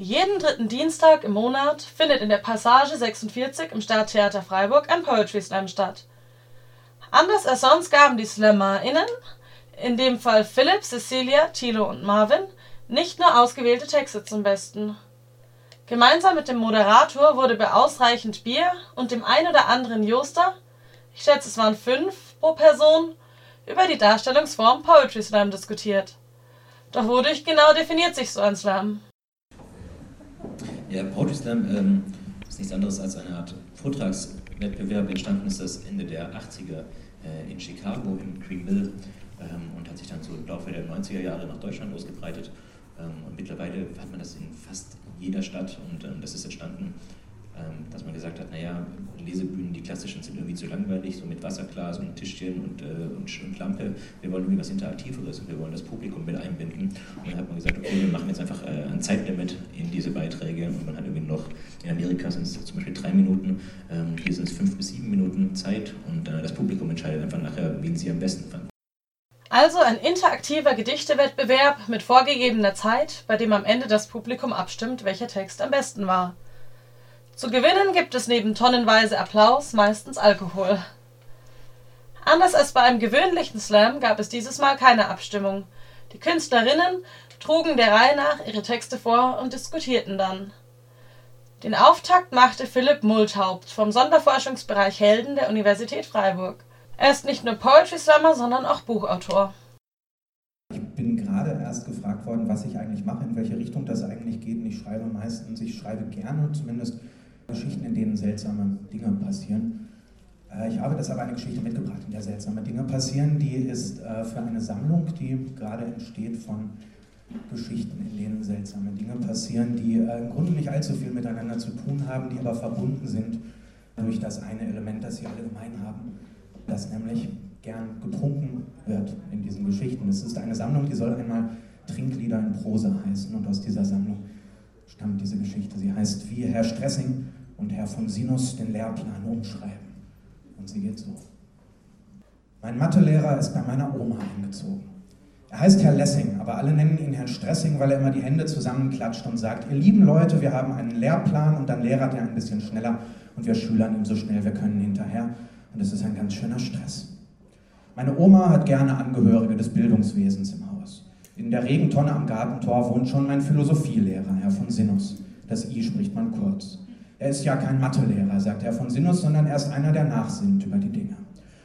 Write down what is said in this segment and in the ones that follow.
Jeden dritten Dienstag im Monat findet in der Passage 46 im Stadttheater Freiburg ein Poetry Slam statt. Anders als sonst gaben die SlammerInnen, in dem Fall Philipp, Cecilia, Thilo und Marvin, nicht nur ausgewählte Texte zum Besten. Gemeinsam mit dem Moderator wurde bei ausreichend Bier und dem ein oder anderen Joster (ich schätze es waren fünf pro Person) über die Darstellungsform Poetry Slam diskutiert. Doch wodurch genau definiert sich so ein Slam ja, Poetry Slam ähm, ist nichts anderes als eine Art Vortragswettbewerb. Entstanden ist das Ende der 80er äh, in Chicago im Cream Mill ähm, und hat sich dann so im Laufe der 90er Jahre nach Deutschland ausgebreitet. Ähm, und mittlerweile hat man das in fast jeder Stadt und ähm, das ist entstanden dass man gesagt hat, naja, Lesebühnen, die klassischen, sind irgendwie zu langweilig, so mit Wasserglas und Tischchen und, äh, und, und, Lampe. Wir wollen irgendwie was Interaktiveres und wir wollen das Publikum mit einbinden. Und dann hat man gesagt, okay, wir machen jetzt einfach äh, ein Zeitlimit in diese Beiträge und man hat irgendwie noch, in Amerika sind es zum Beispiel drei Minuten, ähm, hier sind es fünf bis sieben Minuten Zeit und äh, das Publikum entscheidet einfach nachher, wen sie am besten fanden. Also ein interaktiver Gedichtewettbewerb mit vorgegebener Zeit, bei dem am Ende das Publikum abstimmt, welcher Text am besten war. Zu gewinnen gibt es neben tonnenweise Applaus meistens Alkohol. Anders als bei einem gewöhnlichen Slam gab es dieses Mal keine Abstimmung. Die Künstlerinnen trugen der Reihe nach ihre Texte vor und diskutierten dann. Den Auftakt machte Philipp Multhaupt vom Sonderforschungsbereich Helden der Universität Freiburg. Er ist nicht nur Poetry Slammer, sondern auch Buchautor. Ich bin gerade erst gefragt worden, was ich eigentlich mache, in welche Richtung das eigentlich geht. Und ich schreibe meistens, ich schreibe gerne, zumindest Geschichten, in denen seltsame Dinge passieren. Äh, ich habe deshalb eine Geschichte mitgebracht, in der seltsame Dinge passieren. Die ist äh, für eine Sammlung, die gerade entsteht von Geschichten, in denen seltsame Dinge passieren, die äh, im Grunde nicht allzu viel miteinander zu tun haben, die aber verbunden sind durch das eine Element, das sie alle gemein haben, das nämlich gern getrunken wird in diesen Geschichten. Es ist eine Sammlung, die soll einmal Trinklieder in Prosa heißen und aus dieser Sammlung stammt diese Geschichte. Sie heißt, wie Herr Stressing und Herr von Sinus den Lehrplan umschreiben. Und sie geht so. Mein Mathelehrer ist bei meiner Oma eingezogen. Er heißt Herr Lessing, aber alle nennen ihn Herrn Stressing, weil er immer die Hände zusammenklatscht und sagt, ihr lieben Leute, wir haben einen Lehrplan und dann lehrert er ein bisschen schneller und wir schülern ihm so schnell wir können hinterher. Und es ist ein ganz schöner Stress. Meine Oma hat gerne Angehörige des Bildungswesens im Haus. In der Regentonne am Gartentor wohnt schon mein Philosophielehrer, Herr von Sinus. Das I spricht man kurz. Er ist ja kein Mathelehrer, sagt Herr von Sinus, sondern er ist einer, der nachsinnt über die Dinge.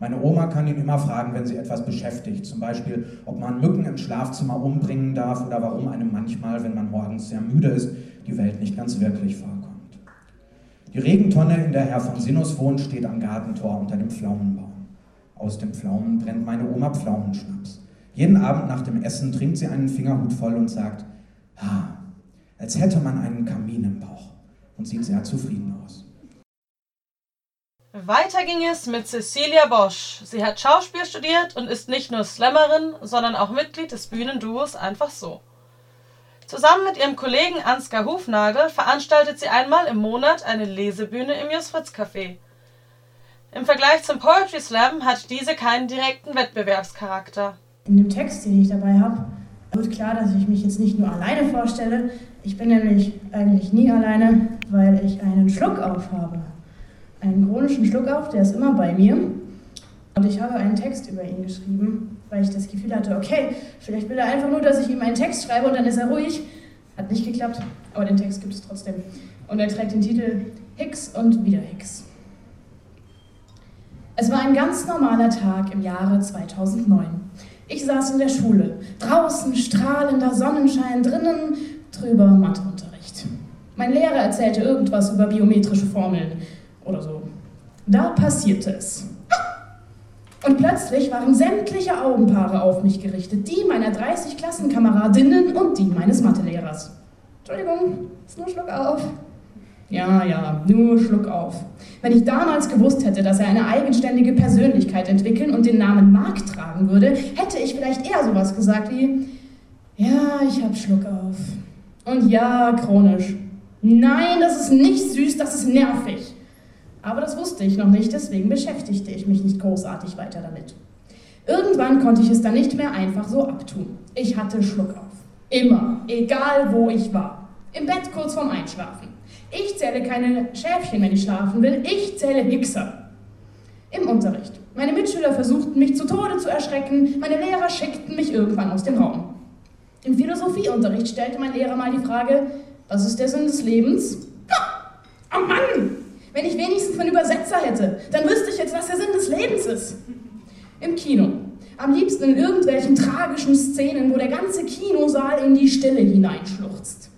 Meine Oma kann ihn immer fragen, wenn sie etwas beschäftigt, zum Beispiel, ob man Mücken im Schlafzimmer umbringen darf oder warum einem manchmal, wenn man morgens sehr müde ist, die Welt nicht ganz wirklich vorkommt. Die Regentonne, in der Herr von Sinus wohnt, steht am Gartentor unter dem Pflaumenbaum. Aus den Pflaumen brennt meine Oma Pflaumenschnaps. Jeden Abend nach dem Essen trinkt sie einen Fingerhut voll und sagt, ha, als hätte man einen Kamin im Bauch und sieht sehr zufrieden aus. Weiter ging es mit Cecilia Bosch. Sie hat Schauspiel studiert und ist nicht nur Slammerin, sondern auch Mitglied des Bühnenduos Einfach so. Zusammen mit ihrem Kollegen Ansgar Hufnagel veranstaltet sie einmal im Monat eine Lesebühne im Jus Fritz Café. Im Vergleich zum Poetry Slam hat diese keinen direkten Wettbewerbscharakter. In dem Text, den ich dabei habe, wird klar, dass ich mich jetzt nicht nur alleine vorstelle. Ich bin nämlich eigentlich nie alleine, weil ich einen Schluckauf habe. Einen chronischen Schluckauf, der ist immer bei mir. Und ich habe einen Text über ihn geschrieben, weil ich das Gefühl hatte, okay, vielleicht will er einfach nur, dass ich ihm einen Text schreibe und dann ist er ruhig. Hat nicht geklappt, aber den Text gibt es trotzdem. Und er trägt den Titel Hicks und wieder Hicks. Es war ein ganz normaler Tag im Jahre 2009. Ich saß in der Schule. Draußen strahlender Sonnenschein, drinnen trüber Matheunterricht. Mein Lehrer erzählte irgendwas über biometrische Formeln oder so. Da passierte es. Und plötzlich waren sämtliche Augenpaare auf mich gerichtet, die meiner 30 Klassenkameradinnen und die meines Mathelehrers. Entschuldigung, ist nur Schluck auf. Ja, ja, nur Schluck auf. Wenn ich damals gewusst hätte, dass er eine eigenständige Persönlichkeit entwickeln und den Namen Mark tragen würde, hätte ich vielleicht eher sowas gesagt wie, ja, ich hab Schluck auf. Und ja, chronisch. Nein, das ist nicht süß, das ist nervig. Aber das wusste ich noch nicht, deswegen beschäftigte ich mich nicht großartig weiter damit. Irgendwann konnte ich es dann nicht mehr einfach so abtun. Ich hatte Schluck auf. Immer, egal wo ich war. Im Bett kurz vorm Einschlafen. Ich zähle keine Schäfchen, wenn ich schlafen will. Ich zähle Hickser. Im Unterricht. Meine Mitschüler versuchten mich zu Tode zu erschrecken. Meine Lehrer schickten mich irgendwann aus dem Raum. Im Philosophieunterricht stellte mein Lehrer mal die Frage, was ist der Sinn des Lebens? Oh Mann! Wenn ich wenigstens einen Übersetzer hätte, dann wüsste ich jetzt, was der Sinn des Lebens ist. Im Kino. Am liebsten in irgendwelchen tragischen Szenen, wo der ganze Kinosaal in die Stille hineinschluchzt.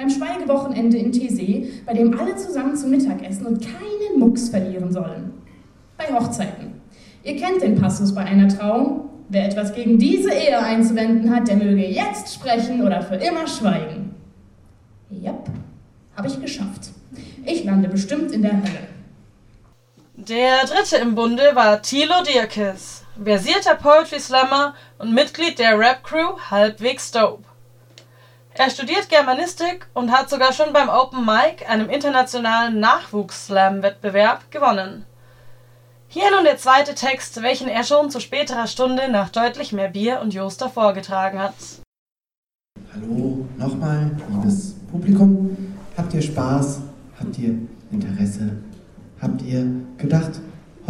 Beim Schweigewochenende in Thésée, bei dem alle zusammen zu Mittag essen und keinen Mucks verlieren sollen. Bei Hochzeiten. Ihr kennt den Passus bei einer Trauung. Wer etwas gegen diese Ehe einzuwenden hat, der möge jetzt sprechen oder für immer schweigen. Jep, habe ich geschafft. Ich lande bestimmt in der Hölle. Der dritte im Bunde war Thilo Dirkes, versierter Poetry Slammer und Mitglied der Rap-Crew Halbwegs Dope. Er studiert Germanistik und hat sogar schon beim Open Mic, einem internationalen Nachwuchs-Slam-Wettbewerb, gewonnen. Hier nun der zweite Text, welchen er schon zu späterer Stunde nach deutlich mehr Bier und Joster vorgetragen hat. Hallo nochmal, liebes Publikum. Habt ihr Spaß? Habt ihr Interesse? Habt ihr gedacht,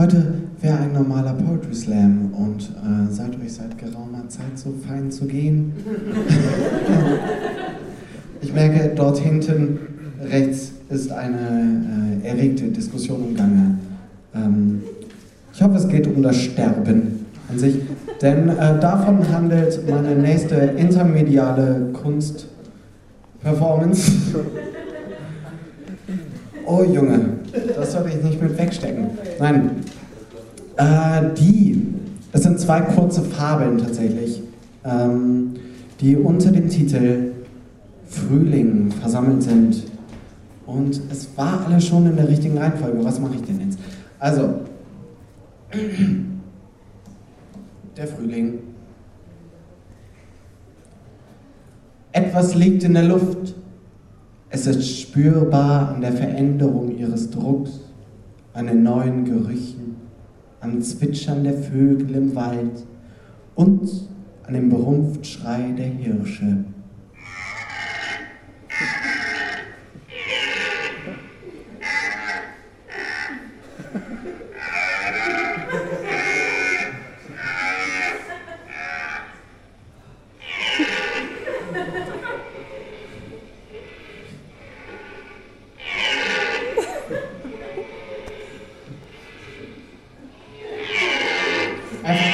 heute wäre ein normaler Poetry Slam und äh, seid euch seit geraumer Zeit so fein zu gehen? ich merke, dort hinten rechts ist eine äh, erregte Diskussion im Gange. Ähm, ich hoffe, es geht um das Sterben an sich, denn äh, davon handelt meine nächste intermediale Kunst-Performance. Oh Junge, das sollte ich nicht mit wegstecken. Nein, äh, die, es sind zwei kurze Fabeln tatsächlich, ähm, die unter dem Titel Frühling versammelt sind. Und es war alles schon in der richtigen Reihenfolge. Was mache ich denn jetzt? Also, der Frühling. Etwas liegt in der Luft. Es ist spürbar an der Veränderung ihres Drucks, an den neuen Gerüchen, am Zwitschern der Vögel im Wald und an dem Berumpftschrei der Hirsche.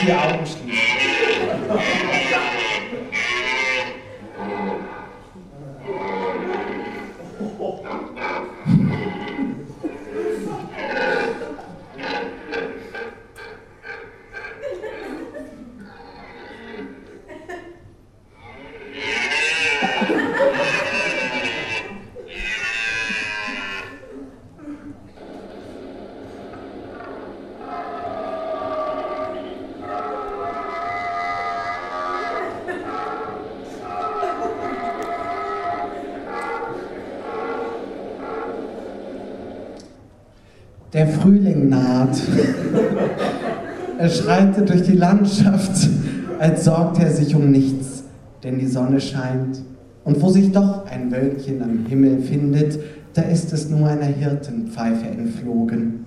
iyi almıştınız. Der Frühling naht. er schreitet durch die Landschaft, als sorgt er sich um nichts, denn die Sonne scheint. Und wo sich doch ein Wölkchen am Himmel findet, da ist es nur einer Hirtenpfeife entflogen.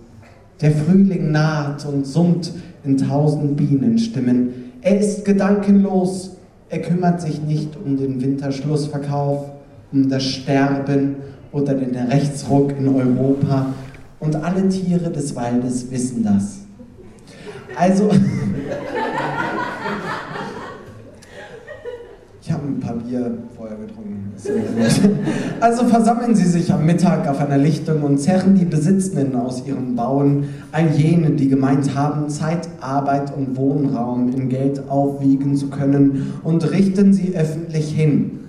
Der Frühling naht und summt in tausend Bienenstimmen. Er ist gedankenlos, er kümmert sich nicht um den Winterschlussverkauf, um das Sterben oder den Rechtsruck in Europa, und alle Tiere des Waldes wissen das. Also, ich habe ein paar Bier vorher getrunken. Also versammeln Sie sich am Mittag auf einer Lichtung und zerren die Besitzenden aus ihren Bauen, all jene, die gemeint haben, Zeit, Arbeit und Wohnraum in Geld aufwiegen zu können, und richten sie öffentlich hin.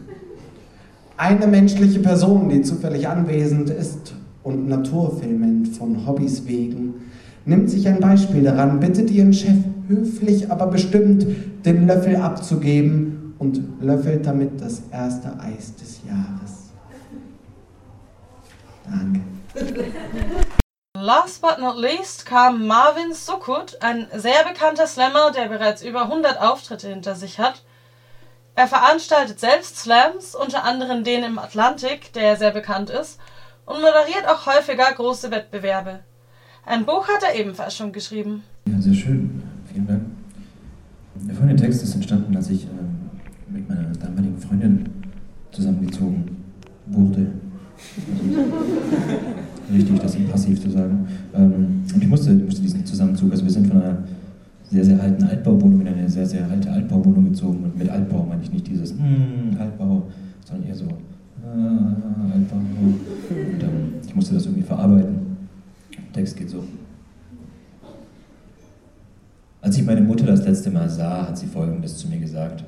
Eine menschliche Person, die zufällig anwesend ist und Naturfilmen von Hobbys wegen, nimmt sich ein Beispiel daran, bittet ihren Chef höflich, aber bestimmt den Löffel abzugeben und löffelt damit das erste Eis des Jahres. Danke. Last but not least kam Marvin Sukut, ein sehr bekannter Slammer, der bereits über 100 Auftritte hinter sich hat. Er veranstaltet selbst Slams, unter anderem den im Atlantik, der sehr bekannt ist, und moderiert auch häufiger große Wettbewerbe. Ein Buch hat er ebenfalls schon geschrieben. Ja, sehr schön. Vielen Dank. Der folgende Text ist entstanden, als ich ähm, mit meiner damaligen Freundin zusammengezogen wurde. Also, richtig, das im Passiv zu sagen. Ähm, und ich musste, ich musste diesen Zusammenzug, also wir sind von einer sehr, sehr alten Altbauwohnung in eine sehr, sehr alte Altbauwohnung gezogen. Und mit Altbau meine ich nicht dieses mm, Altbau, sondern eher so ah, Altbau. Musste das irgendwie verarbeiten. Der Text geht so. Als ich meine Mutter das letzte Mal sah, hat sie Folgendes zu mir gesagt.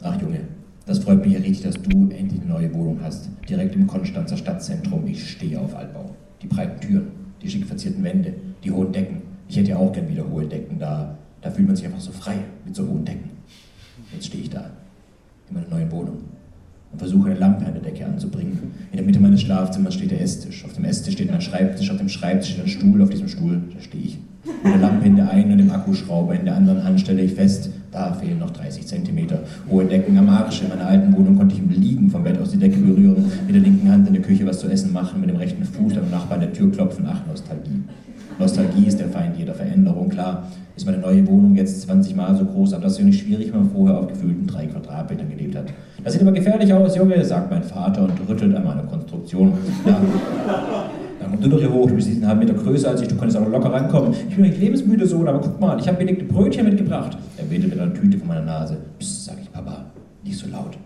Ach Junge, das freut mich ja richtig, dass du endlich eine neue Wohnung hast. Direkt im Konstanzer Stadtzentrum. Ich stehe auf Altbau. Die breiten Türen, die schick verzierten Wände, die hohen Decken. Ich hätte ja auch gern wieder hohe Decken da. Da fühlt man sich einfach so frei mit so hohen Decken. Jetzt stehe ich da in meiner neuen Wohnung und versuche eine Lampe an der Decke anzubringen. In der Mitte meines Schlafzimmers steht der Esstisch. Auf dem Esstisch steht mein Schreibtisch, auf dem Schreibtisch steht ein Stuhl, auf diesem Stuhl, da stehe ich. Mit der Lampe in der einen und dem Akkuschrauber in der anderen Hand stelle ich fest, da fehlen noch 30 cm. Hohe Decken am Arsch. In meiner alten Wohnung konnte ich im Liegen vom Bett aus die Decke berühren, mit der linken Hand in der Küche was zu essen machen, mit dem rechten Fuß am Nachbarn der Tür klopfen. Ach, Nostalgie. Nostalgie ist der Feind jeder Veränderung. Klar ist meine neue Wohnung jetzt 20 Mal so groß, aber das ist ja nicht schwierig, wenn man vorher auf gefühlten drei Quadratmetern gelebt hat. Das sieht aber gefährlich aus, Junge, sagt mein Vater und rüttelt an meiner Konstruktion. Ja. Dann komm du doch hier hoch, du bist diesen halben Meter größer als ich, du könntest auch locker rankommen. Ich bin nicht lebensmüde Sohn, aber guck mal, ich habe belegte Brötchen mitgebracht. Er wedelt mit einer Tüte von meiner Nase. Psst, sag ich, Papa, nicht so laut.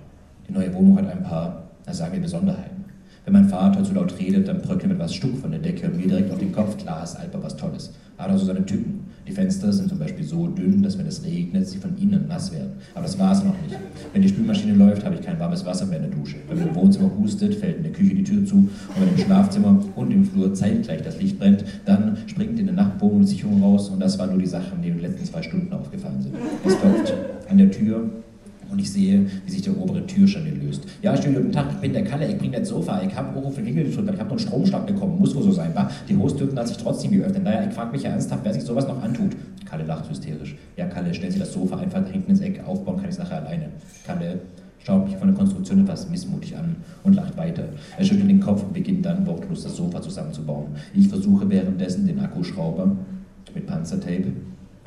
Die neue Wohnung hat ein paar, na sagen wir, Besonderheiten. Wenn mein Vater zu laut redet, dann bröckelt mit was Stuck von der Decke und mir direkt auf den Kopf. Klar ist Alper was Tolles. Hat also seine Typen. Die Fenster sind zum Beispiel so dünn, dass wenn es regnet, sie von innen nass werden. Aber das war es noch nicht. Wenn die Spülmaschine läuft, habe ich kein warmes Wasser mehr in der Dusche. Wenn man im Wohnzimmer hustet, fällt in der Küche die Tür zu. Und wenn im Schlafzimmer und im Flur zeitgleich das Licht brennt, dann springt in der Nachtwohnung Sicherung raus. Und das waren nur die Sachen, die in den letzten zwei Stunden aufgefallen sind. Es klopft an der Tür und ich sehe, wie sich der obere Türschanel löst. Ja, schönen guten Tag, ich bin der Kalle, ich bringe das Sofa, ich habe Euro für Klingel gedrückt, ich habe noch einen Stromschlag bekommen, muss wohl so sein, war. Die Hostüren hat sich trotzdem geöffnet, naja, ich frage mich ja ernsthaft, wer sich sowas noch antut. Kalle lacht hysterisch. Ja, Kalle, stellen Sie das Sofa einfach da hinten ins Eck, aufbauen kann ich es nachher alleine. Kalle schaut mich von der Konstruktion etwas missmutig an und lacht weiter. Er schüttelt den Kopf und beginnt dann wortlos das Sofa zusammenzubauen. Ich versuche währenddessen den Akkuschrauber mit Panzertape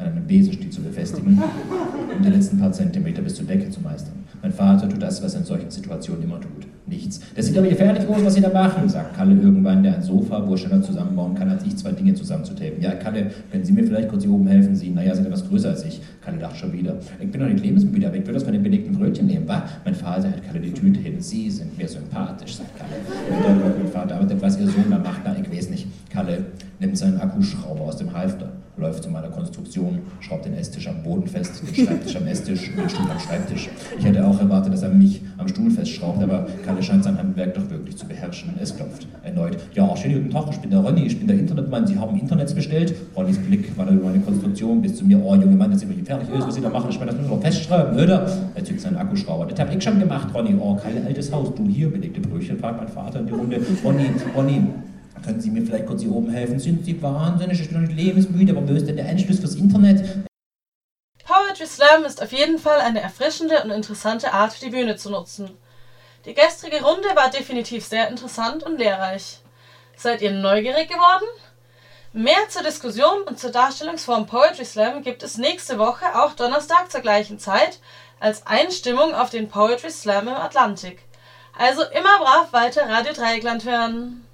an einem Besenstiel zu befestigen und die letzten paar Zentimeter bis zur Decke zu meistern. Mein Vater tut das, was er in solchen Situationen immer tut. Nichts. Das sieht aber gefährlich aus, was Sie da machen, sagt Kalle irgendwann, der ein Sofa, wo er schneller zusammenbauen kann, als ich zwei Dinge zusammenzutapen. Ja, Kalle, können Sie mir vielleicht kurz hier oben helfen? Sie, naja, sind etwas größer als ich. Kalle lacht schon wieder. Ich bin doch nicht lebensmüde, aber ich würde das von den belegten Brötchen nehmen. Bah, mein Vater hat Kalle die Tüte hin. Sie sind mir sympathisch, sagt Kalle. Und dann mein Vater, aber das, was Ihr Sohn da macht, na, ich weiß nicht. Kalle nimmt seinen Akkuschrauber aus dem Halfter läuft zu meiner Konstruktion, schraubt den Esstisch am Boden fest, den Schreibtisch am Esstisch und den Stuhl am Schreibtisch. Ich hätte auch erwartet, dass er mich am Stuhl festschraubt, aber Kalle scheint sein Handwerk doch wirklich zu beherrschen. Es klopft erneut. Ja, schönen guten Tag, ich bin der Ronny, ich bin der Internetmann, Sie haben Internets bestellt. Ronnys Blick war über meine Konstruktion bis zu mir. Oh, junge Mann, sind wir fertig ist, was Sie da machen, ich meine, das müssen wir festschreiben, oder? Er zückt seinen Akkuschrauber. Das hab ich schon gemacht, Ronny. Oh, Kalle, altes Haus, du hier, belegte Brötchen, fragt mein Vater in die Runde. Ronny, Ronny, können Sie mir vielleicht kurz hier oben helfen? Sind Sie wahnsinnig? Ich bin lebensmüde, aber wo ist denn der Anschluss fürs Internet? Poetry Slam ist auf jeden Fall eine erfrischende und interessante Art, die Bühne zu nutzen. Die gestrige Runde war definitiv sehr interessant und lehrreich. Seid ihr neugierig geworden? Mehr zur Diskussion und zur Darstellungsform Poetry Slam gibt es nächste Woche, auch Donnerstag zur gleichen Zeit, als Einstimmung auf den Poetry Slam im Atlantik. Also immer brav weiter Radio Dreieckland hören.